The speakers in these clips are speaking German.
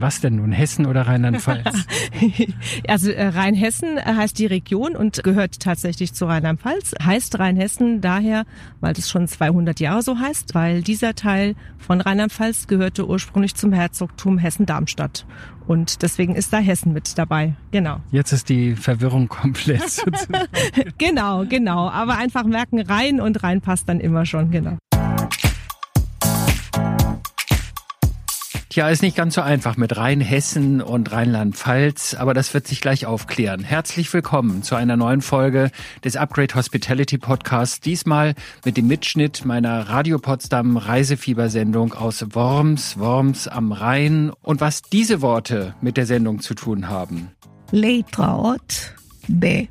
Was denn nun, Hessen oder Rheinland-Pfalz? also äh, Rheinhessen heißt die Region und gehört tatsächlich zu Rheinland-Pfalz. Heißt Rheinhessen daher, weil es schon 200 Jahre so heißt, weil dieser Teil von Rheinland-Pfalz gehörte ursprünglich zum Herzogtum Hessen-Darmstadt. Und deswegen ist da Hessen mit dabei. Genau. Jetzt ist die Verwirrung komplett. genau, genau. Aber einfach merken, rein und rein passt dann immer schon, genau. Tja, ist nicht ganz so einfach mit Rheinhessen und Rheinland-Pfalz, aber das wird sich gleich aufklären. Herzlich willkommen zu einer neuen Folge des Upgrade Hospitality Podcasts. Diesmal mit dem Mitschnitt meiner Radio Potsdam Reisefiebersendung aus Worms, Worms am Rhein und was diese Worte mit der Sendung zu tun haben. Leitraut B.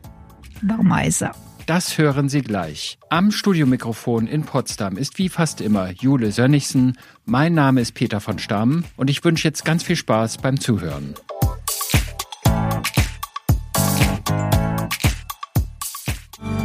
Barmeiser. Das hören Sie gleich. Am Studiomikrofon in Potsdam ist wie fast immer Jule Sönnigsen. Mein Name ist Peter von Stamm und ich wünsche jetzt ganz viel Spaß beim Zuhören.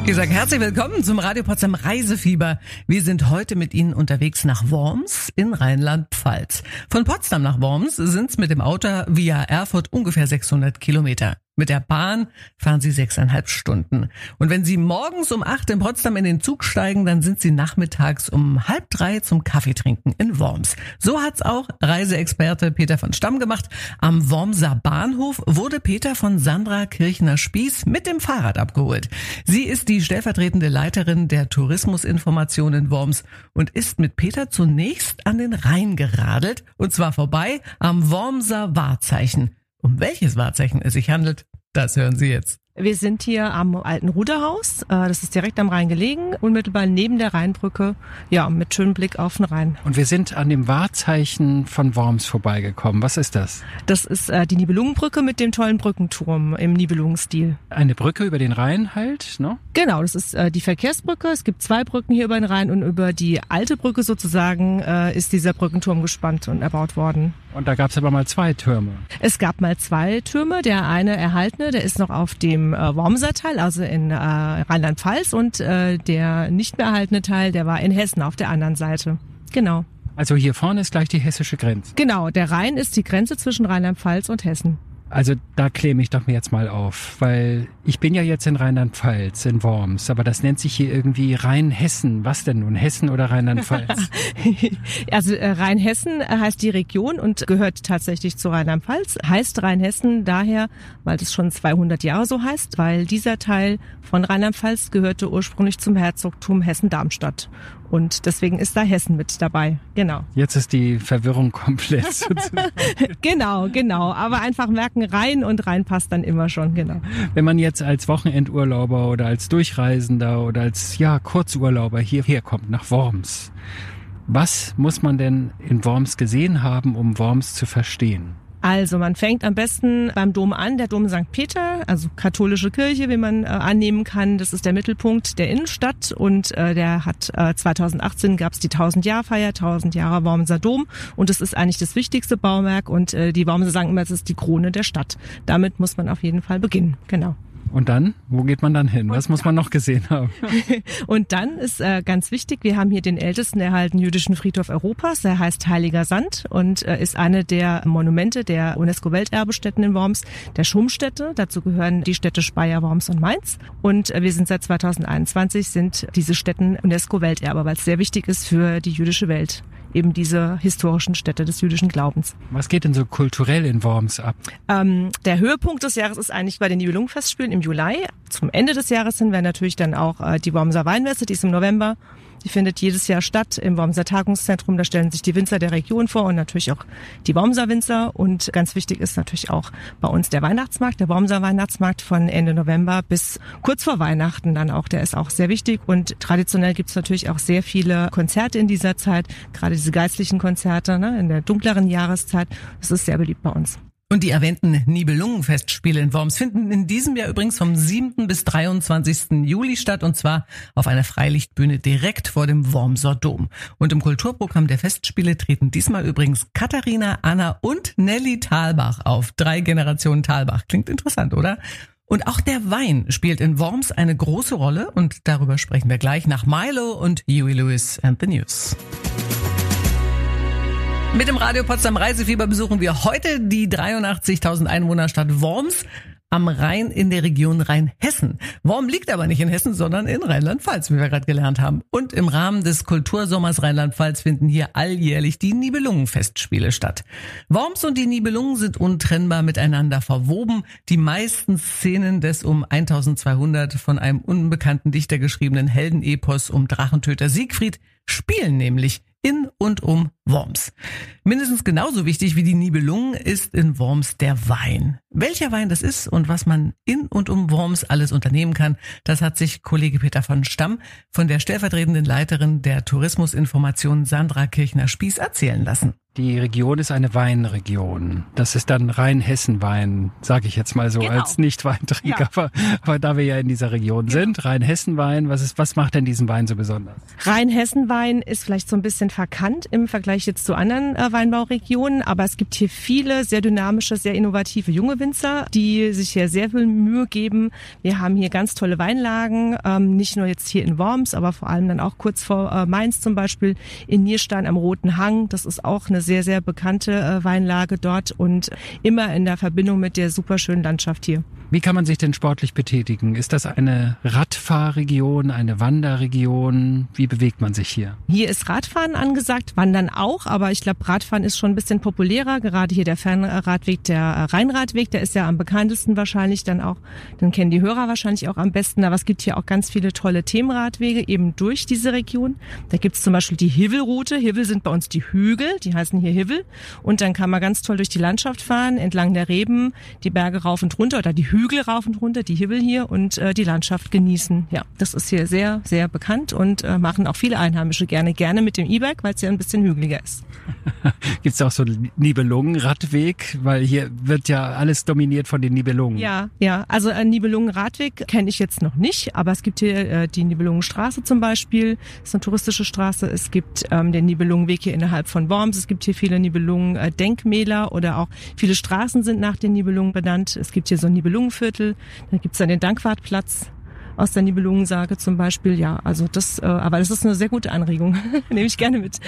Ich sage herzlich willkommen zum Radio Potsdam Reisefieber. Wir sind heute mit Ihnen unterwegs nach Worms in Rheinland-Pfalz. Von Potsdam nach Worms sind es mit dem Auto via Erfurt ungefähr 600 Kilometer. Mit der Bahn fahren Sie sechseinhalb Stunden. Und wenn Sie morgens um acht in Potsdam in den Zug steigen, dann sind Sie nachmittags um halb drei zum Kaffeetrinken in Worms. So hat's auch Reiseexperte Peter von Stamm gemacht. Am Wormser Bahnhof wurde Peter von Sandra Kirchner-Spieß mit dem Fahrrad abgeholt. Sie ist die stellvertretende Leiterin der Tourismusinformation in Worms und ist mit Peter zunächst an den Rhein geradelt und zwar vorbei am Wormser Wahrzeichen. Um welches Wahrzeichen es sich handelt, das hören Sie jetzt. Wir sind hier am alten Ruderhaus. Äh, das ist direkt am Rhein gelegen, unmittelbar neben der Rheinbrücke. Ja, mit schönem Blick auf den Rhein. Und wir sind an dem Wahrzeichen von Worms vorbeigekommen. Was ist das? Das ist äh, die Nibelungenbrücke mit dem tollen Brückenturm im Nibelungenstil. Eine Brücke über den Rhein halt, ne? Genau, das ist äh, die Verkehrsbrücke. Es gibt zwei Brücken hier über den Rhein und über die alte Brücke sozusagen ist dieser Brückenturm gespannt und erbaut worden. Und da gab es aber mal zwei Türme. Es gab mal zwei Türme. Der eine erhaltene, der ist noch auf dem äh, Wormser Teil, also in äh, Rheinland-Pfalz. Und äh, der nicht mehr erhaltene Teil, der war in Hessen auf der anderen Seite. Genau. Also hier vorne ist gleich die hessische Grenze. Genau, der Rhein ist die Grenze zwischen Rheinland-Pfalz und Hessen. Also da klemme ich doch mir jetzt mal auf, weil ich bin ja jetzt in Rheinland-Pfalz, in Worms, aber das nennt sich hier irgendwie Rheinhessen. Was denn nun, Hessen oder Rheinland-Pfalz? also äh, Rheinhessen heißt die Region und gehört tatsächlich zu Rheinland-Pfalz. Heißt Rheinhessen daher, weil es schon 200 Jahre so heißt, weil dieser Teil von Rheinland-Pfalz gehörte ursprünglich zum Herzogtum Hessen-Darmstadt. Und deswegen ist da Hessen mit dabei. Genau. Jetzt ist die Verwirrung komplett. genau, genau. Aber einfach merken, rein und rein passt dann immer schon, genau. Wenn man jetzt als Wochenendurlauber oder als Durchreisender oder als ja, Kurzurlauber hierher kommt nach Worms, was muss man denn in Worms gesehen haben, um Worms zu verstehen? Also man fängt am besten beim Dom an, der Dom St. Peter, also katholische Kirche, wie man äh, annehmen kann. Das ist der Mittelpunkt der Innenstadt und äh, der hat äh, 2018 gab es die 1000 Jahr Feier, 1000 Jahre Wormser Dom und es ist eigentlich das wichtigste Bauwerk und äh, die Wormser sagen immer, es ist die Krone der Stadt. Damit muss man auf jeden Fall beginnen. Genau. Und dann? Wo geht man dann hin? Was muss man noch gesehen haben? und dann ist äh, ganz wichtig, wir haben hier den ältesten erhaltenen jüdischen Friedhof Europas. Der heißt Heiliger Sand und äh, ist eine der Monumente der UNESCO-Welterbestätten in Worms, der Schumstätte. Dazu gehören die Städte Speyer, Worms und Mainz. Und äh, wir sind seit 2021 sind diese Städten UNESCO-Welterbe, weil es sehr wichtig ist für die jüdische Welt eben diese historischen Städte des jüdischen Glaubens. Was geht denn so kulturell in Worms ab? Ähm, der Höhepunkt des Jahres ist eigentlich bei den Nibelungenfestspielen im Juli. Zum Ende des Jahres hin wäre natürlich dann auch äh, die Wormser Weinmesse, die ist im November. Die findet jedes Jahr statt im Wormser Tagungszentrum. Da stellen sich die Winzer der Region vor und natürlich auch die Wormser Winzer. Und ganz wichtig ist natürlich auch bei uns der Weihnachtsmarkt, der Wormser Weihnachtsmarkt von Ende November bis kurz vor Weihnachten dann auch. Der ist auch sehr wichtig. Und traditionell gibt es natürlich auch sehr viele Konzerte in dieser Zeit, gerade diese geistlichen Konzerte ne, in der dunkleren Jahreszeit. Das ist sehr beliebt bei uns. Und die erwähnten Nibelungenfestspiele in Worms finden in diesem Jahr übrigens vom 7. bis 23. Juli statt und zwar auf einer Freilichtbühne direkt vor dem Wormser Dom. Und im Kulturprogramm der Festspiele treten diesmal übrigens Katharina, Anna und Nelly Thalbach auf. Drei Generationen Thalbach. Klingt interessant, oder? Und auch der Wein spielt in Worms eine große Rolle und darüber sprechen wir gleich nach Milo und Huey Lewis and the News. Mit dem Radio Potsdam Reisefieber besuchen wir heute die 83.000 Einwohnerstadt Worms am Rhein in der Region Rheinhessen. Worm liegt aber nicht in Hessen, sondern in Rheinland-Pfalz, wie wir gerade gelernt haben. Und im Rahmen des Kultursommers Rheinland-Pfalz finden hier alljährlich die Nibelungenfestspiele statt. Worms und die Nibelungen sind untrennbar miteinander verwoben. Die meisten Szenen des um 1200 von einem unbekannten Dichter geschriebenen Heldenepos um Drachentöter Siegfried spielen nämlich in und um Worms. Mindestens genauso wichtig wie die Nibelungen ist in Worms der Wein. Welcher Wein das ist und was man in und um Worms alles unternehmen kann, das hat sich Kollege Peter von Stamm von der stellvertretenden Leiterin der Tourismusinformation Sandra Kirchner-Spieß erzählen lassen. Die Region ist eine Weinregion. Das ist dann Rheinhessen-Wein, sage ich jetzt mal so Genau. als Nicht-Weinträger. Ja. Aber, aber da wir ja in dieser Region sind, Rheinhessen-Wein, was ist, was macht denn diesen Wein so besonders? Rheinhessen-Wein ist vielleicht so ein bisschen verkannt im Vergleich jetzt zu anderen äh, Weinbauregionen, aber es gibt hier viele sehr dynamische, sehr innovative junge Winzer, die sich hier sehr viel Mühe geben. Wir haben hier ganz tolle Weinlagen, ähm, nicht nur jetzt hier in Worms, aber vor allem dann auch kurz vor äh, Mainz zum Beispiel in Nierstein am Roten Hang. Das ist auch eine sehr, sehr bekannte äh, Weinlage dort und immer in der Verbindung mit der superschönen Landschaft hier. Wie kann man sich denn sportlich betätigen? Ist das eine Radfahrregion, eine Wanderregion? Wie bewegt man sich hier? Hier ist Radfahren angesagt, Wandern auch, aber ich glaube, Radfahren ist schon ein bisschen populärer. Gerade hier der Fernradweg, der äh, Rheinradweg, der ist ja am bekanntesten wahrscheinlich dann auch, den kennen die Hörer wahrscheinlich auch am besten. Aber es gibt hier auch ganz viele tolle Themenradwege eben durch diese Region. Da gibt's zum Beispiel die Hivelroute. Hivel sind bei uns die Hügel, die heißen hier Hivel. Und dann kann man ganz toll durch die Landschaft fahren, entlang der Reben, die Berge rauf und runter oder die Hügel rauf und runter, die Hivel hier und äh, die Landschaft genießen. Ja, das ist hier sehr, sehr bekannt und äh, machen auch viele Einheimische gerne, gerne mit dem E-Bike, weil es ja ein bisschen hügeliger ist. Gibt es auch so einen Nibelungen-Radweg? Weil hier wird ja alles dominiert von den Nibelungen. Ja, ja. Also einen Nibelungen-Radweg kenne ich jetzt noch nicht, aber es gibt hier äh, die Nibelungenstraße zum Beispiel. Das ist eine touristische Straße. Es gibt ähm, den Nibelungenweg hier innerhalb von Worms. Es gibt hier viele Nibelungen-Denkmäler oder auch viele Straßen sind nach den Nibelungen benannt. Es gibt hier so ein Nibelungenviertel. Dann gibt es dann den Dankwartplatz aus der Nibelungensage zum Beispiel. Ja, also das, äh, aber das ist eine sehr gute Anregung. Nehme ich gerne mit.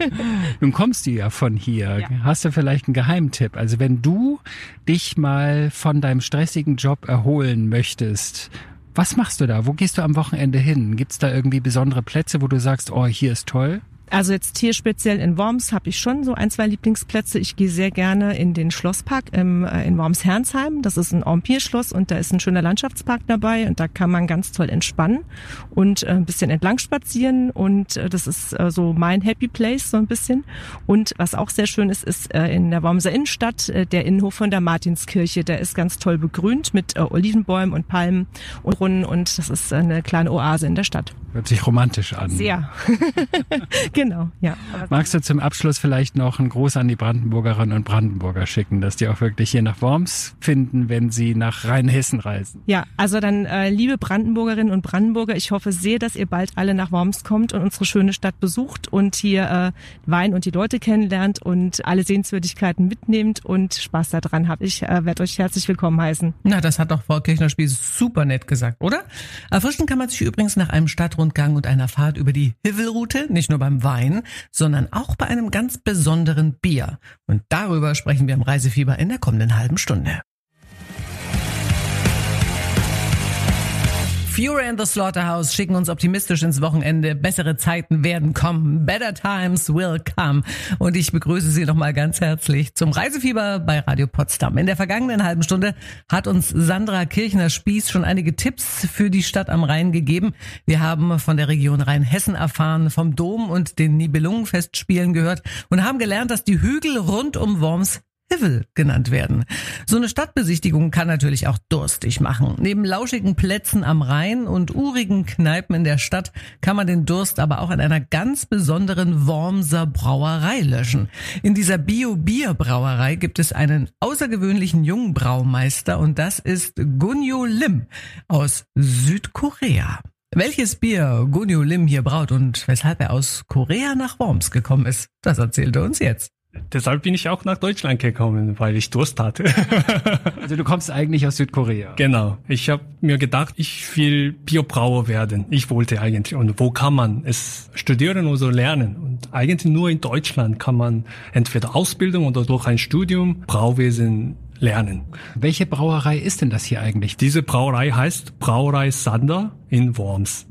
Nun kommst du ja von hier. Ja. Hast du vielleicht einen Geheimtipp? Also wenn du dich mal von deinem stressigen Job erholen möchtest, was machst du da? Wo gehst du am Wochenende hin? Gibt's da irgendwie besondere Plätze, wo du sagst, oh, hier ist toll? Also jetzt hier speziell in Worms habe ich schon so ein, zwei Lieblingsplätze. Ich gehe sehr gerne in den Schlosspark im, äh, in Worms-Hernsheim. Das ist ein Empire-Schloss und da ist ein schöner Landschaftspark dabei und da kann man ganz toll entspannen und äh, ein bisschen entlang spazieren und äh, das ist äh, so mein Happy Place so ein bisschen. Und was auch sehr schön ist, ist äh, in der Wormser Innenstadt äh, der Innenhof von der Martinskirche. Der ist ganz toll begrünt mit äh, Olivenbäumen und Palmen und Brunnen und das ist eine kleine Oase in der Stadt. Hört sich romantisch an. Sehr. genau, ja. Magst du zum Abschluss vielleicht noch einen Gruß an die Brandenburgerinnen und Brandenburger schicken, dass die auch wirklich hier nach Worms finden, wenn sie nach Rheinhessen reisen? Ja, also dann äh, liebe Brandenburgerinnen und Brandenburger, ich hoffe sehr, dass ihr bald alle nach Worms kommt und unsere schöne Stadt besucht und hier äh, Wein und die Leute kennenlernt und alle Sehenswürdigkeiten mitnehmt und Spaß daran habt. Ich äh, werde euch herzlich willkommen heißen. Na, das hat doch Frau Kirchner-Spieß super nett gesagt, oder? Erfrischen kann man sich übrigens nach einem Stadtrundgang und einer Fahrt über die Hivelroute, nicht nur beim Wein, sondern auch bei einem ganz besonderen Bier. Und darüber sprechen wir im Reisefieber in der kommenden halben Stunde. Fury and the Slaughterhouse schicken uns optimistisch ins Wochenende. Bessere Zeiten werden kommen. Better times will come. Und ich begrüße Sie nochmal ganz herzlich zum Reisefieber bei Radio Potsdam. In der vergangenen halben Stunde hat uns Sandra Kirchner-Spieß schon einige Tipps für die Stadt am Rhein gegeben. Wir haben von der Region Rheinhessen erfahren, vom Dom und den Nibelungenfestspielen gehört und haben gelernt, dass die Hügel rund um Worms Hivel genannt werden. So eine Stadtbesichtigung kann natürlich auch durstig machen. Neben lauschigen Plätzen am Rhein und urigen Kneipen in der Stadt kann man den Durst aber auch an einer ganz besonderen Wormser Brauerei löschen. In dieser Bio-Bier-Brauerei gibt es einen außergewöhnlichen jungen Braumeister und das ist Gunyo Lim aus Südkorea. Welches Bier Gunyo Lim hier braut und weshalb er aus Korea nach Worms gekommen ist, das erzählt er uns jetzt. Deshalb bin ich auch nach Deutschland gekommen, weil ich Durst hatte. also du kommst eigentlich aus Südkorea. Genau. Ich habe mir gedacht, ich will Biobrauer werden. Ich wollte eigentlich. Und wo kann man es studieren oder lernen? Und eigentlich nur in Deutschland kann man entweder Ausbildung oder durch ein Studium Brauwesen lernen. Welche Brauerei ist denn das hier eigentlich? Diese Brauerei heißt Brauerei Sander in Worms.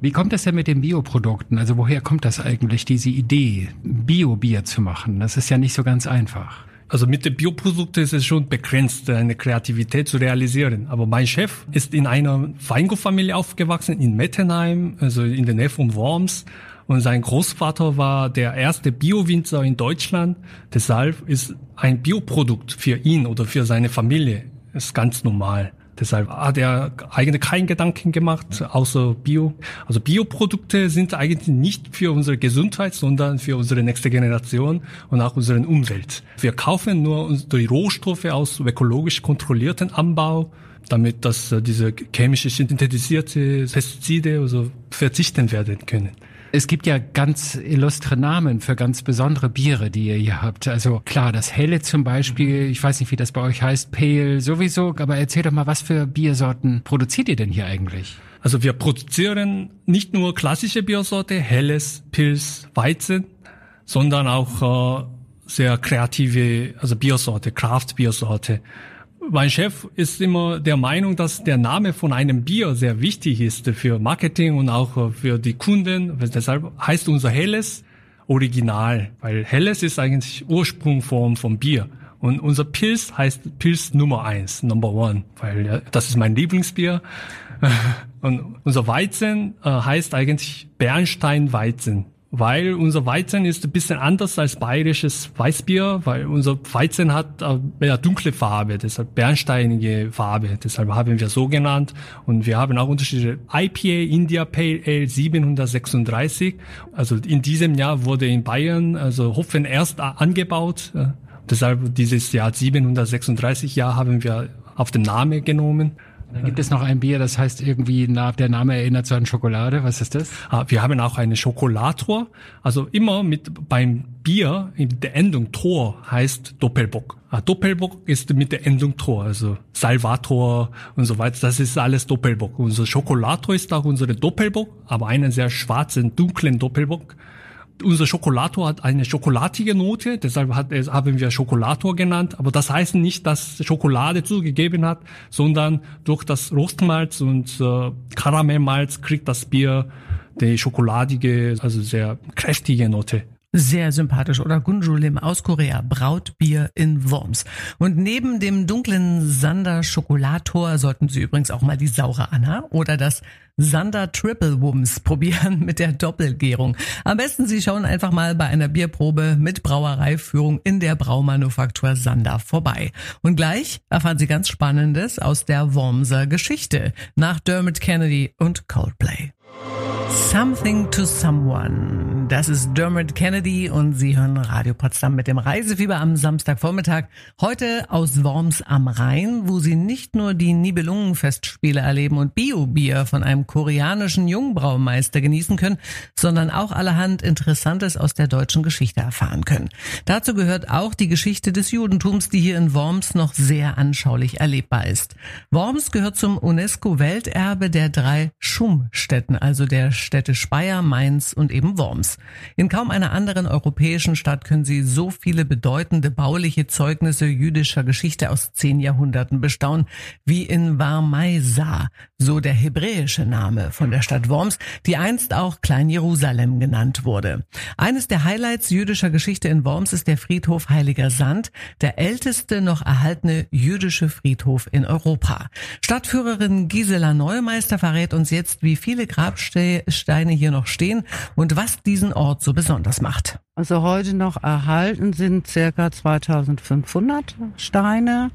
Wie kommt das denn mit den Bioprodukten? Also woher kommt das eigentlich, diese Idee, Bio-Bier zu machen? Das ist ja nicht so ganz einfach. Also mit den Bioprodukten ist es schon begrenzt, eine Kreativität zu realisieren. Aber mein Chef ist in einer Weingutfamilie aufgewachsen in Mettenheim, also in der Nähe von Worms. Und sein Großvater war der erste Bio-Winzer in Deutschland. Deshalb ist ein Bioprodukt für ihn oder für seine Familie ist ganz normal. Deshalb hat er eigentlich keinen Gedanken gemacht, außer Bio. Also Bioprodukte sind eigentlich nicht für unsere Gesundheit, sondern für unsere nächste Generation und auch unsere Umwelt. Wir kaufen nur die Rohstoffe aus ökologisch kontrollierten Anbau, damit dass diese chemische synthetisierte Pestizide also verzichten werden können. Es gibt ja ganz illustre Namen für ganz besondere Biere, die ihr hier habt. Also klar, das Helle zum Beispiel, ich weiß nicht, wie das bei euch heißt, Pale sowieso, aber erzähl doch mal, was für Biersorten produziert ihr denn hier eigentlich? Also wir produzieren nicht nur klassische Biersorte, Helles, Pils, Weizen, sondern auch äh, sehr kreative, also Biersorte, Craft-Biersorte. Mein Chef ist immer der Meinung, dass der Name von einem Bier sehr wichtig ist für Marketing und auch für die Kunden. Deshalb heißt unser Helles Original, weil Helles ist eigentlich Ursprungform vom Bier. Und unser Pils heißt Pils Nummer eins, Number One, weil ja, das ist mein Lieblingsbier. Und unser Weizen äh, heißt eigentlich Bernstein Weizen weil unser Weizen ist ein bisschen anders als bayerisches Weißbier, weil unser Weizen hat eine dunkle Farbe, deshalb bernsteinige Farbe, deshalb haben wir so genannt und wir haben auch Unterschiede. IPA India Pale Ale 736, also in diesem Jahr wurde in Bayern also Hopfen erst angebaut, deshalb dieses Jahr 736 Jahr haben wir auf den Namen genommen. Dann gibt es noch ein Bier, das heißt irgendwie, der Name erinnert so an Schokolade. Was ist das? Ah, wir haben auch eine Schokolator. Also immer mit beim Bier in der Endung Tor heißt Doppelbock. Ah, Doppelbock ist mit der Endung Tor, also Salvator und so weiter. Das ist alles Doppelbock. Unser Schokolator ist auch unsere Doppelbock, aber einen sehr schwarzen, dunklen Doppelbock unser Schokolator hat eine schokoladige Note, deshalb hat, haben wir Schokolator genannt. Aber das heißt nicht, dass Schokolade zugegeben hat, sondern durch das Rostmalz und äh, Karamellmalz kriegt das Bier die schokoladige, also sehr kräftige Note. Sehr sympathisch. Oder Gunjulim aus Korea, Brautbier in Worms. Und neben dem dunklen Sander Schokolator sollten Sie übrigens auch mal die saure Anna oder das Sander Triple Wums probieren mit der Doppelgärung. Am besten Sie schauen einfach mal bei einer Bierprobe mit Brauereiführung in der Braumanufaktur Sander vorbei. Und gleich erfahren Sie ganz Spannendes aus der Wormser Geschichte nach Dermot Kennedy und Coldplay. Something to Someone. Das ist Dermot Kennedy und Sie hören Radio Potsdam mit dem Reisefieber am Samstagvormittag. Heute aus Worms am Rhein, wo Sie nicht nur die Nibelungenfestspiele erleben und Bio-Bier von einem koreanischen Jungbraumeister genießen können, sondern auch allerhand Interessantes aus der deutschen Geschichte erfahren können. Dazu gehört auch die Geschichte des Judentums, die hier in Worms noch sehr anschaulich erlebbar ist. Worms gehört zum UNESCO-Welterbe der drei Schum-Städten, also der Städte Speyer, Mainz und eben Worms. In kaum einer anderen europäischen Stadt können Sie so viele bedeutende bauliche Zeugnisse jüdischer Geschichte aus zehn Jahrhunderten bestaunen wie in Warmeisa, so der hebräische Name von der Stadt Worms, die einst auch Klein Jerusalem genannt wurde. Eines der Highlights jüdischer Geschichte in Worms ist der Friedhof Heiliger Sand, der älteste noch erhaltene jüdische Friedhof in Europa. Stadtführerin Gisela Neumeister verrät uns jetzt, wie viele Grabsteine Steine hier noch stehen und was diesen Ort so besonders macht. Also heute noch erhalten sind circa 2500 Steine.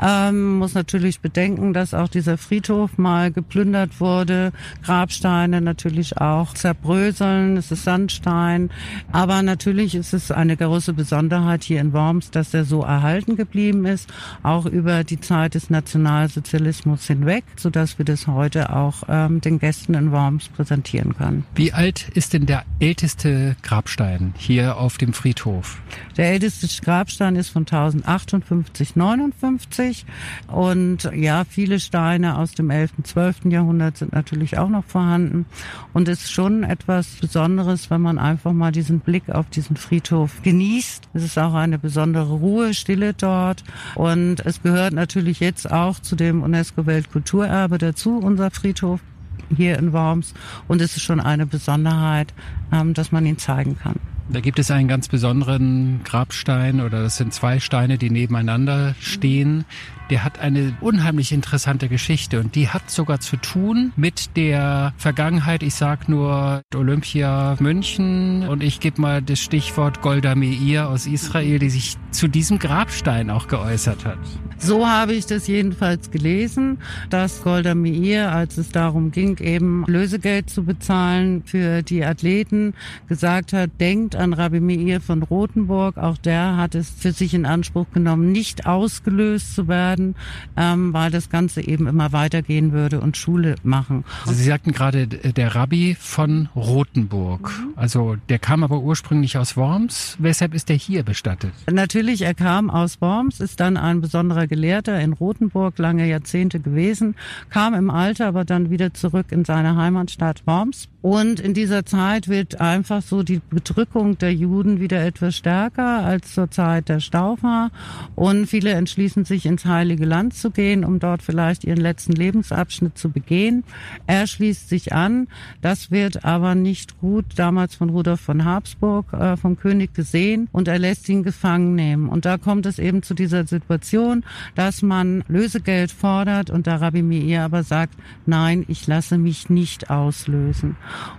Ähm, muss natürlich bedenken, dass auch dieser Friedhof mal geplündert wurde. Grabsteine natürlich auch zerbröseln. Es ist Sandstein. Aber natürlich ist es eine große Besonderheit hier in Worms, dass er so erhalten geblieben ist, auch über die Zeit des Nationalsozialismus hinweg, so dass wir das heute auch ähm, den Gästen in Worms präsentieren können. Wie alt ist denn der älteste Grabstein hier hier auf dem Friedhof? Der älteste Grabstein ist von 1058, 59 und ja, viele Steine aus dem 11., 12. Jahrhundert sind natürlich auch noch vorhanden und es ist schon etwas Besonderes, wenn man einfach mal diesen Blick auf diesen Friedhof genießt. Es ist auch eine besondere Ruhe, Stille dort und es gehört natürlich jetzt auch zu dem UNESCO-Weltkulturerbe dazu, unser Friedhof hier in Worms und es ist schon eine Besonderheit, ähm, dass man ihn zeigen kann. Da gibt es einen ganz besonderen Grabstein oder das sind zwei Steine, die nebeneinander stehen. Der hat eine unheimlich interessante Geschichte und die hat sogar zu tun mit der Vergangenheit. Ich sag nur Olympia München und ich gebe mal das Stichwort Golda Meir aus Israel, die sich zu diesem Grabstein auch geäußert hat. So habe ich das jedenfalls gelesen, dass Golda Meir, als es darum ging, eben Lösegeld zu bezahlen für die Athleten, gesagt hat, denkt an Rabbi Meir von Rothenburg. Auch der hat es für sich in Anspruch genommen, nicht ausgelöst zu werden, ähm, weil das Ganze eben immer weitergehen würde und Schule machen. Also Sie sagten gerade, der Rabbi von Rothenburg. Also der kam aber ursprünglich aus Worms. Weshalb ist er hier bestattet? Natürlich, er kam aus Worms, ist dann ein besonderer Gelehrter in Rothenburg, lange Jahrzehnte gewesen, kam im Alter aber dann wieder zurück in seine Heimatstadt Worms. Und in dieser Zeit wird einfach so die Bedrückung der Juden wieder etwas stärker als zur Zeit der Staufer. Und viele entschließen sich ins Heilige Land zu gehen, um dort vielleicht ihren letzten Lebensabschnitt zu begehen. Er schließt sich an. Das wird aber nicht gut damals von Rudolf von Habsburg äh, vom König gesehen und er lässt ihn gefangen nehmen. Und da kommt es eben zu dieser Situation, dass man Lösegeld fordert und der Rabbi Meir aber sagt, nein, ich lasse mich nicht auslösen.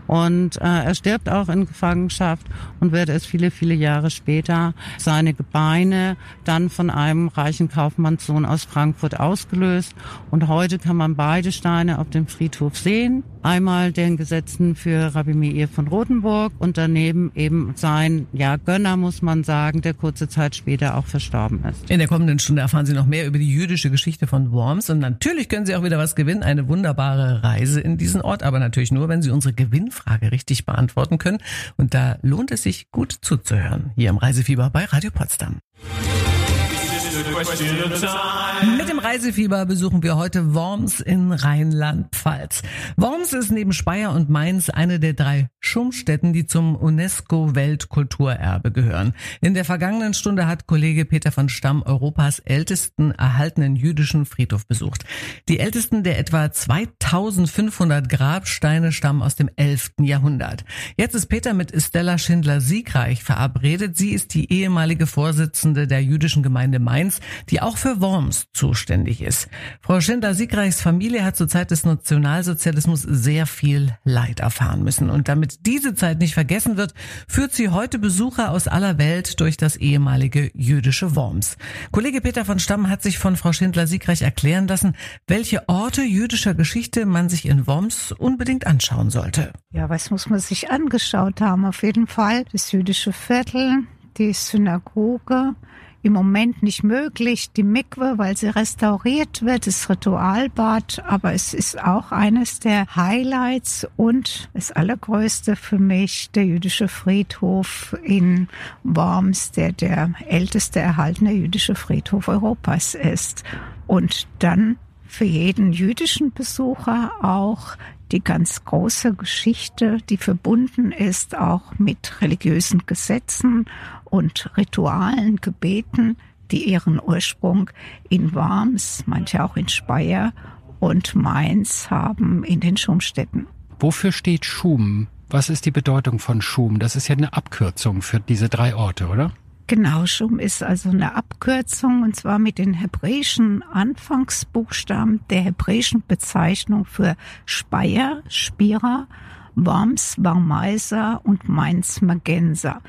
Und äh, er stirbt auch in Gefangenschaft und wird es viele, viele Jahre später seine Gebeine dann von einem reichen Kaufmannssohn aus Frankfurt ausgelöst. Und heute kann man beide Steine auf dem Friedhof sehen. Einmal den Gesetzen für Rabbi Meir von Rothenburg und daneben eben sein, ja, Gönner muss man sagen, der kurze Zeit später auch verstorben ist. In der kommenden Stunde erfahren Sie noch mehr über die jüdische Geschichte von Worms und natürlich können Sie auch wieder was gewinnen, eine wunderbare Reise in diesen Ort, aber natürlich nur, wenn Sie unsere Gewinnfrage richtig beantworten können. Und da lohnt es sich gut zuzuhören. Hier im Reisefieber bei Radio Potsdam. Mit dem Reisefieber besuchen wir heute Worms in Rheinland-Pfalz. Worms ist neben Speyer und Mainz eine der drei Schummstätten, die zum UNESCO-Weltkulturerbe gehören. In der vergangenen Stunde hat Kollege Peter von Stamm Europas ältesten erhaltenen jüdischen Friedhof besucht. Die ältesten der etwa 2500 Grabsteine stammen aus dem 11. Jahrhundert. Jetzt ist Peter mit Stella Schindler-Siegreich verabredet. Sie ist die ehemalige Vorsitzende der jüdischen Gemeinde Mainz, die auch für Worms zuständig ist. Frau Schindler-Siegreichs Familie hat zur Zeit des Nationalsozialismus sehr viel Leid erfahren müssen. Und damit diese Zeit nicht vergessen wird, führt sie heute Besucher aus aller Welt durch das ehemalige jüdische Worms. Kollege Peter von Stamm hat sich von Frau Schindler-Siegreich erklären lassen, welche Orte jüdischer Geschichte man sich in Worms unbedingt anschauen sollte. Ja, was muss man sich angeschaut haben? Auf jeden Fall das jüdische Viertel, die Synagoge, im Moment nicht möglich, die Mikwe, weil sie restauriert wird, das Ritualbad, aber es ist auch eines der Highlights und das allergrößte für mich, der jüdische Friedhof in Worms, der der älteste erhaltene jüdische Friedhof Europas ist. Und dann für jeden jüdischen Besucher auch die ganz große Geschichte, die verbunden ist auch mit religiösen Gesetzen und Ritualen, Gebeten, die ihren Ursprung in Worms, manche auch in Speyer und Mainz haben in den Schumstätten. Wofür steht Schum? Was ist die Bedeutung von Schum? Das ist ja eine Abkürzung für diese drei Orte, oder? Genau, Schum ist also eine Abkürzung und zwar mit den hebräischen Anfangsbuchstaben der hebräischen Bezeichnung für Speyer, Spira, Worms, Warmeiser und Mainz, Magensa.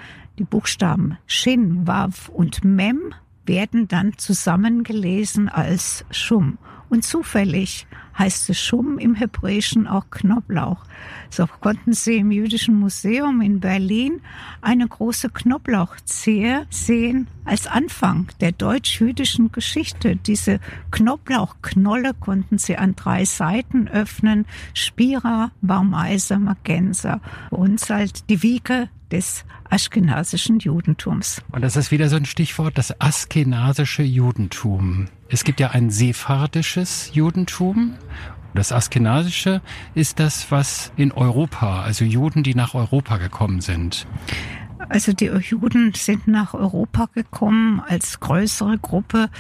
Die Buchstaben Shin, Wav und Mem werden dann zusammengelesen als Schum. Und zufällig heißt es Schum im Hebräischen auch Knoblauch. So konnten Sie im Jüdischen Museum in Berlin eine große Knoblauchzehe sehen als Anfang der deutsch-jüdischen Geschichte. Diese Knoblauchknolle konnten Sie an drei Seiten öffnen. Spira, Baumeiser, Magenser. Uns halt die Wiege des aschkenasischen Judentums. Und das ist wieder so ein Stichwort, das askenasische Judentum. Es gibt ja ein sephardisches Judentum. Das Askenasische ist das, was in Europa, also Juden, die nach Europa gekommen sind. Also die Juden sind nach Europa gekommen als größere Gruppe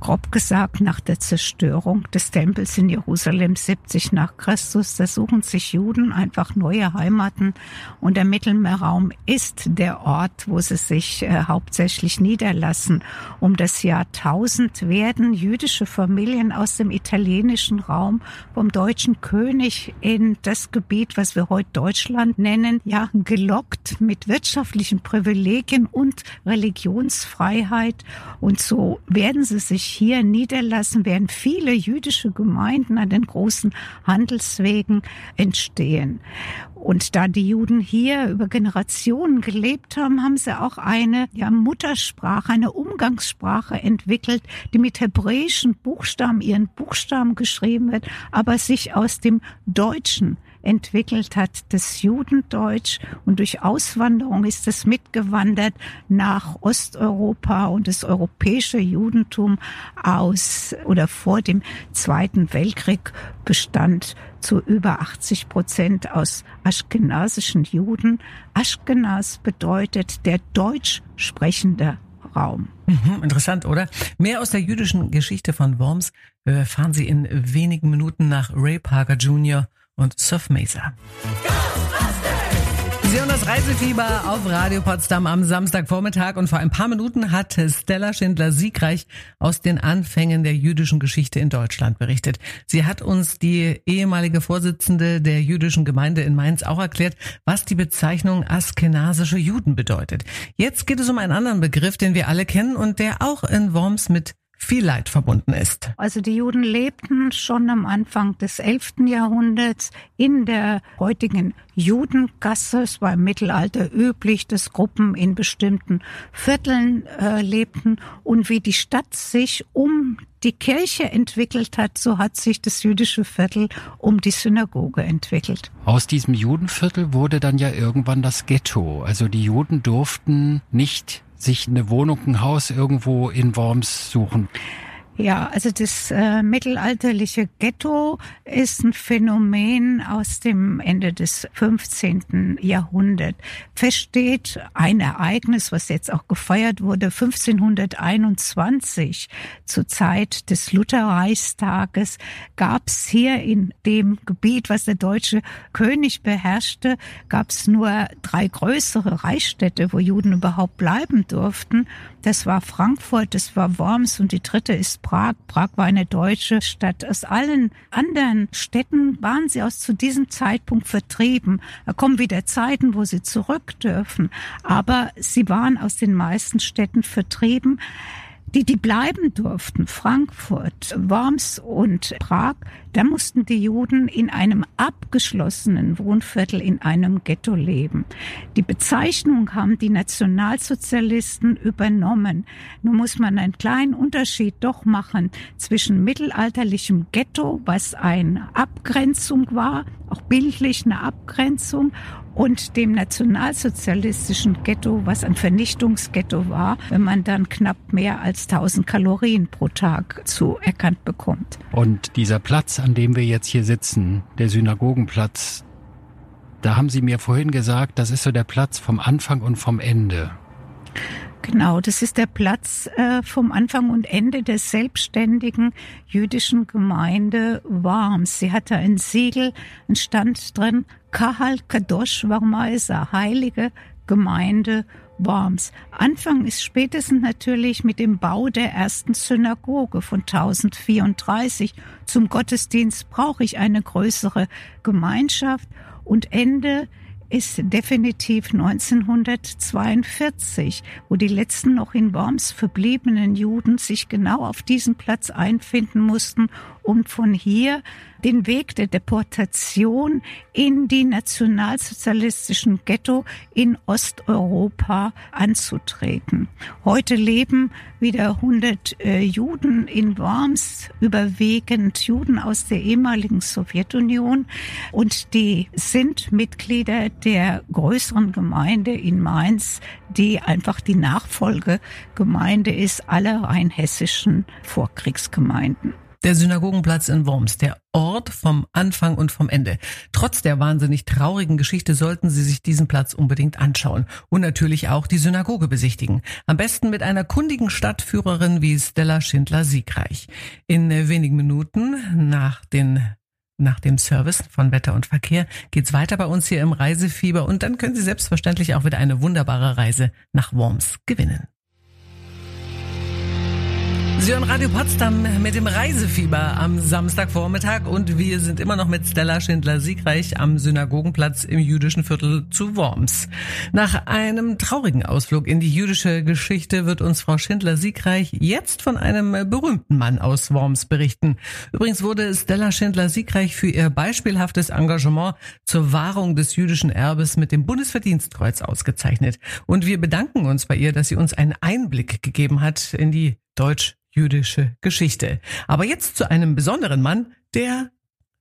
grob gesagt nach der Zerstörung des Tempels in Jerusalem 70 nach Christus. Da suchen sich Juden einfach neue Heimaten und der Mittelmeerraum ist der Ort, wo sie sich äh, hauptsächlich niederlassen. Um das Jahr 1000 werden jüdische Familien aus dem italienischen Raum vom deutschen König in das Gebiet, was wir heute Deutschland nennen, ja, gelockt mit wirtschaftlichen Privilegien und Religionsfreiheit und so werden sie sich hier niederlassen, werden viele jüdische Gemeinden an den großen Handelswegen entstehen. Und da die Juden hier über Generationen gelebt haben, haben sie auch eine ja, Muttersprache, eine Umgangssprache entwickelt, die mit hebräischen Buchstaben, ihren Buchstaben geschrieben wird, aber sich aus dem Deutschen entwickelt hat, das Judendeutsch. Und durch Auswanderung ist es mitgewandert nach Osteuropa und das europäische Judentum aus oder vor dem Zweiten Weltkrieg bestand zu über 80 Prozent aus aschkenasischen Juden. Aschkenas bedeutet der deutsch sprechende Raum. Mhm, interessant, oder? Mehr aus der jüdischen Geschichte von Worms erfahren Sie in wenigen Minuten nach Ray Parker Jr und Surf Mesa. Sie hören das Reisefieber auf Radio Potsdam am Samstagvormittag und vor ein paar Minuten hat Stella Schindler siegreich aus den Anfängen der jüdischen Geschichte in Deutschland berichtet. Sie hat uns die ehemalige Vorsitzende der jüdischen Gemeinde in Mainz auch erklärt, was die Bezeichnung askenasische Juden bedeutet. Jetzt geht es um einen anderen Begriff, den wir alle kennen und der auch in Worms mit viel Leid verbunden ist. Also die Juden lebten schon am Anfang des 11. Jahrhunderts in der heutigen Judengasse. Es war im Mittelalter üblich, dass Gruppen in bestimmten Vierteln äh, lebten. Und wie die Stadt sich um die Kirche entwickelt hat, so hat sich das jüdische Viertel um die Synagoge entwickelt. Aus diesem Judenviertel wurde dann ja irgendwann das Ghetto. Also die Juden durften nicht sich eine Wohnung, ein Haus irgendwo in Worms suchen? Ja, also das äh, mittelalterliche Ghetto ist ein Phänomen aus dem Ende des 15. Jahrhunderts. Feststeht ein Ereignis, was jetzt auch gefeiert wurde, 1521 zur Zeit des Lutherreichstages gab es hier in dem Gebiet, was der deutsche König beherrschte, gab es nur drei größere Reichsstädte, wo Juden überhaupt bleiben durften. Das war Frankfurt, das war Worms und die dritte ist Prag. Prag war eine deutsche Stadt. Aus allen anderen Städten waren sie aus zu diesem Zeitpunkt vertrieben. Da kommen wieder Zeiten, wo sie zurück dürfen. Aber sie waren aus den meisten Städten vertrieben die, die bleiben durften, Frankfurt, Worms und Prag, da mussten die Juden in einem abgeschlossenen Wohnviertel in einem Ghetto leben. Die Bezeichnung haben die Nationalsozialisten übernommen. Nun muss man einen kleinen Unterschied doch machen zwischen mittelalterlichem Ghetto, was eine Abgrenzung war, auch bildlich eine Abgrenzung, und dem nationalsozialistischen Ghetto, was ein Vernichtungsghetto war, wenn man dann knapp mehr als 1000 Kalorien pro Tag zuerkannt bekommt. Und dieser Platz, an dem wir jetzt hier sitzen, der Synagogenplatz, da haben Sie mir vorhin gesagt, das ist so der Platz vom Anfang und vom Ende. Genau, das ist der Platz äh, vom Anfang und Ende der selbstständigen jüdischen Gemeinde Worms. Sie hatte ein Siegel, ein Stand drin, Kahal Kadosh Warmeiser, heilige Gemeinde Worms. Anfang ist spätestens natürlich mit dem Bau der ersten Synagoge von 1034. Zum Gottesdienst brauche ich eine größere Gemeinschaft und Ende ist definitiv 1942, wo die letzten noch in Worms verbliebenen Juden sich genau auf diesen Platz einfinden mussten, um von hier den Weg der Deportation in die nationalsozialistischen Ghetto in Osteuropa anzutreten. Heute leben wieder 100 äh, Juden in Worms, überwiegend Juden aus der ehemaligen Sowjetunion und die sind Mitglieder der größeren Gemeinde in Mainz, die einfach die Nachfolgegemeinde ist aller rheinhessischen Vorkriegsgemeinden. Der Synagogenplatz in Worms, der Ort vom Anfang und vom Ende. Trotz der wahnsinnig traurigen Geschichte sollten Sie sich diesen Platz unbedingt anschauen und natürlich auch die Synagoge besichtigen. Am besten mit einer kundigen Stadtführerin wie Stella Schindler-Siegreich. In wenigen Minuten nach den nach dem Service von Wetter und Verkehr geht's weiter bei uns hier im Reisefieber und dann können Sie selbstverständlich auch wieder eine wunderbare Reise nach Worms gewinnen. Sie hören Radio Potsdam mit dem Reisefieber am Samstagvormittag und wir sind immer noch mit Stella Schindler-Siegreich am Synagogenplatz im jüdischen Viertel zu Worms. Nach einem traurigen Ausflug in die jüdische Geschichte wird uns Frau Schindler-Siegreich jetzt von einem berühmten Mann aus Worms berichten. Übrigens wurde Stella Schindler-Siegreich für ihr beispielhaftes Engagement zur Wahrung des jüdischen Erbes mit dem Bundesverdienstkreuz ausgezeichnet. Und wir bedanken uns bei ihr, dass sie uns einen Einblick gegeben hat in die deutsch jüdische Geschichte. Aber jetzt zu einem besonderen Mann, der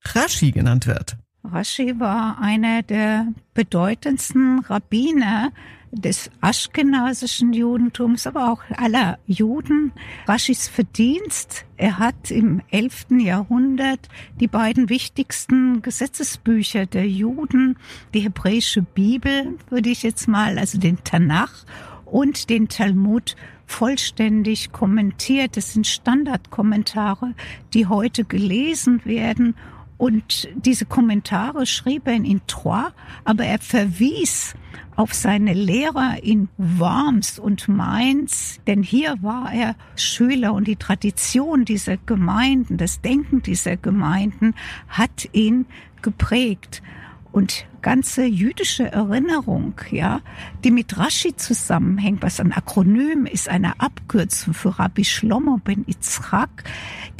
Rashi genannt wird. Rashi war einer der bedeutendsten Rabbiner des aschkenasischen Judentums, aber auch aller Juden. Raschis Verdienst, er hat im 11. Jahrhundert die beiden wichtigsten Gesetzesbücher der Juden, die hebräische Bibel, würde ich jetzt mal, also den Tanach und den Talmud vollständig kommentiert. Das sind Standardkommentare, die heute gelesen werden. Und diese Kommentare schrieb er in Troyes, aber er verwies auf seine Lehrer in Worms und Mainz, denn hier war er Schüler und die Tradition dieser Gemeinden, das Denken dieser Gemeinden hat ihn geprägt und ganze jüdische Erinnerung, ja, die mit Rashi zusammenhängt, was ein Akronym ist, eine Abkürzung für Rabbi Shlomo ben Yitzchak,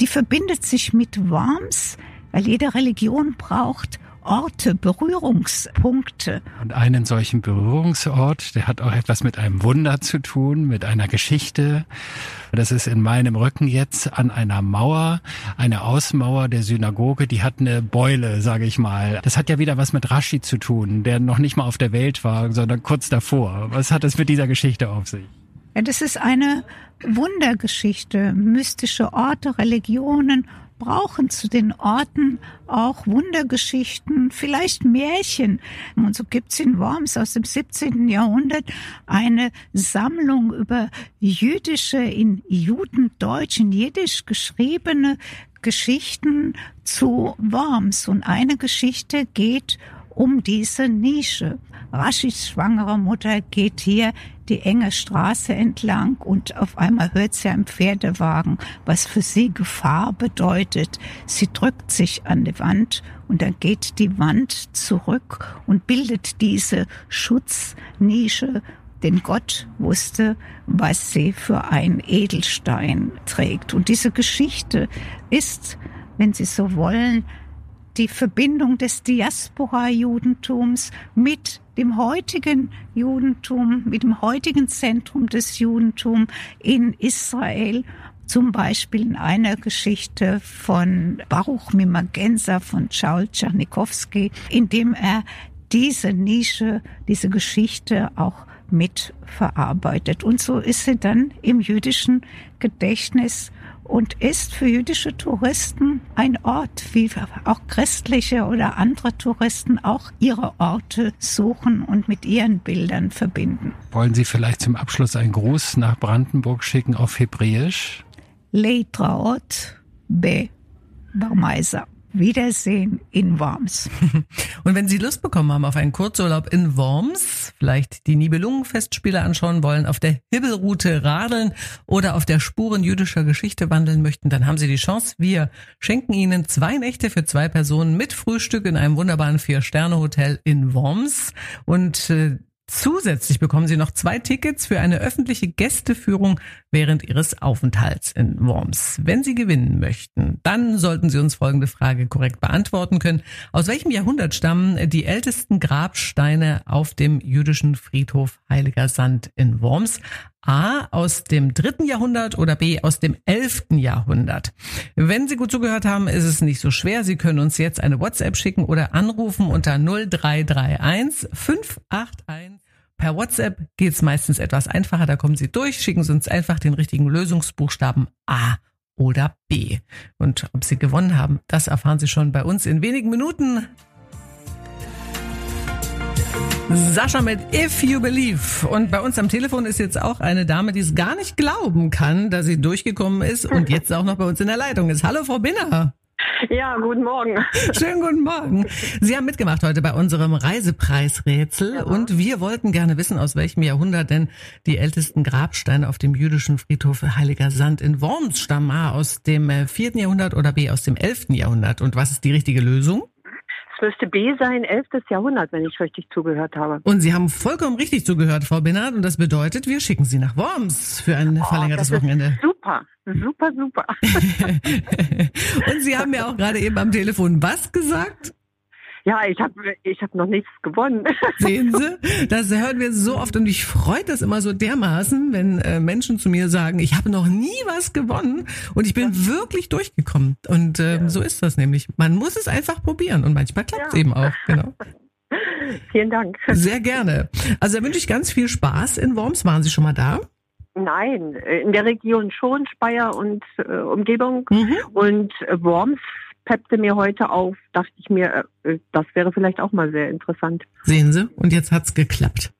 die verbindet sich mit Worms, weil jede Religion braucht Orte, Berührungspunkte. Und einen solchen Berührungsort, der hat auch etwas mit einem Wunder zu tun, mit einer Geschichte. Das ist in meinem Rücken jetzt an einer Mauer, eine Außenmauer der Synagoge, die hat eine Beule, sage ich mal. Das hat ja wieder was mit Rashi zu tun, der noch nicht mal auf der Welt war, sondern kurz davor. Was hat es mit dieser Geschichte auf sich? Ja, das ist eine Wundergeschichte, mystische Orte, Religionen brauchen zu den Orten auch Wundergeschichten, vielleicht Märchen. Und so gibt's in Worms aus dem 17. Jahrhundert eine Sammlung über jüdische, in Judendeutsch, in Jiddisch geschriebene Geschichten zu Worms. Und eine Geschichte geht um diese Nische. Raschis schwangere Mutter geht hier die enge Straße entlang und auf einmal hört sie einen Pferdewagen, was für sie Gefahr bedeutet. Sie drückt sich an die Wand und dann geht die Wand zurück und bildet diese Schutznische denn Gott wusste, was sie für ein Edelstein trägt. Und diese Geschichte ist, wenn Sie so wollen, die Verbindung des Diaspora-Judentums mit dem heutigen Judentum, mit dem heutigen Zentrum des Judentums in Israel zum Beispiel in einer Geschichte von Baruch Mimagensa von Charles Czarnikowski, in dem er diese Nische, diese Geschichte auch mitverarbeitet. Und so ist sie dann im jüdischen Gedächtnis und ist für jüdische Touristen ein Ort, wie auch christliche oder andere Touristen auch ihre Orte suchen und mit ihren Bildern verbinden. Wollen Sie vielleicht zum Abschluss einen Gruß nach Brandenburg schicken auf Hebräisch? Leitraot be Barmeiser. Wiedersehen in Worms. Und wenn Sie Lust bekommen haben auf einen Kurzurlaub in Worms, vielleicht die Nibelungenfestspiele anschauen wollen, auf der Hibbelroute radeln oder auf der Spuren jüdischer Geschichte wandeln möchten, dann haben Sie die Chance. Wir schenken Ihnen zwei Nächte für zwei Personen mit Frühstück in einem wunderbaren Vier-Sterne-Hotel in Worms. Und äh, Zusätzlich bekommen Sie noch zwei Tickets für eine öffentliche Gästeführung während Ihres Aufenthalts in Worms. Wenn Sie gewinnen möchten, dann sollten Sie uns folgende Frage korrekt beantworten können. Aus welchem Jahrhundert stammen die ältesten Grabsteine auf dem jüdischen Friedhof Heiliger Sand in Worms? A aus dem dritten Jahrhundert oder B aus dem elften Jahrhundert. Wenn Sie gut zugehört haben, ist es nicht so schwer. Sie können uns jetzt eine WhatsApp schicken oder anrufen unter 0331 581. Per WhatsApp geht's meistens etwas einfacher, da kommen Sie durch, schicken Sie uns einfach den richtigen Lösungsbuchstaben A oder B. Und ob Sie gewonnen haben, das erfahren Sie schon bei uns in wenigen Minuten. Sascha mit If You Believe. Und bei uns am Telefon ist jetzt auch eine Dame, die es gar nicht glauben kann, dass sie durchgekommen ist und jetzt auch noch bei uns in der Leitung ist. Hallo, Frau Binner. Ja, guten Morgen. Schönen guten Morgen. Sie haben mitgemacht heute bei unserem Reisepreisrätsel ja. und wir wollten gerne wissen, aus welchem Jahrhundert denn die ältesten Grabsteine auf dem jüdischen Friedhof Heiliger Sand in Worms stammen. A aus dem 4. Äh, Jahrhundert oder B aus dem 11. Jahrhundert. Und was ist die richtige Lösung? Müsste B sein, 11. Jahrhundert, wenn ich richtig zugehört habe. Und Sie haben vollkommen richtig zugehört, Frau Binnert. Und das bedeutet, wir schicken Sie nach Worms für ein oh, verlängertes Wochenende. super, super, super. und Sie haben ja auch gerade eben am Telefon was gesagt? Ja, ich habe ich hab noch nichts gewonnen. Sehen Sie, das hören wir so oft und mich freut das immer so dermaßen, wenn äh, Menschen zu mir sagen, ich habe noch nie was gewonnen und ich bin ja. wirklich durchgekommen. Und ähm, ja. so ist das nämlich. Man muss es einfach probieren und manchmal klappt es ja. eben auch. Genau. Vielen Dank. Sehr gerne. Also da wünsche ich ganz viel Spaß in Worms. Waren Sie schon mal da? Nein, in der Region schon, Speyer und äh, Umgebung. Mhm. Und äh, Worms peppte mir heute auf, dachte ich mir, äh, das wäre vielleicht auch mal sehr interessant. Sehen Sie, und jetzt hat's geklappt.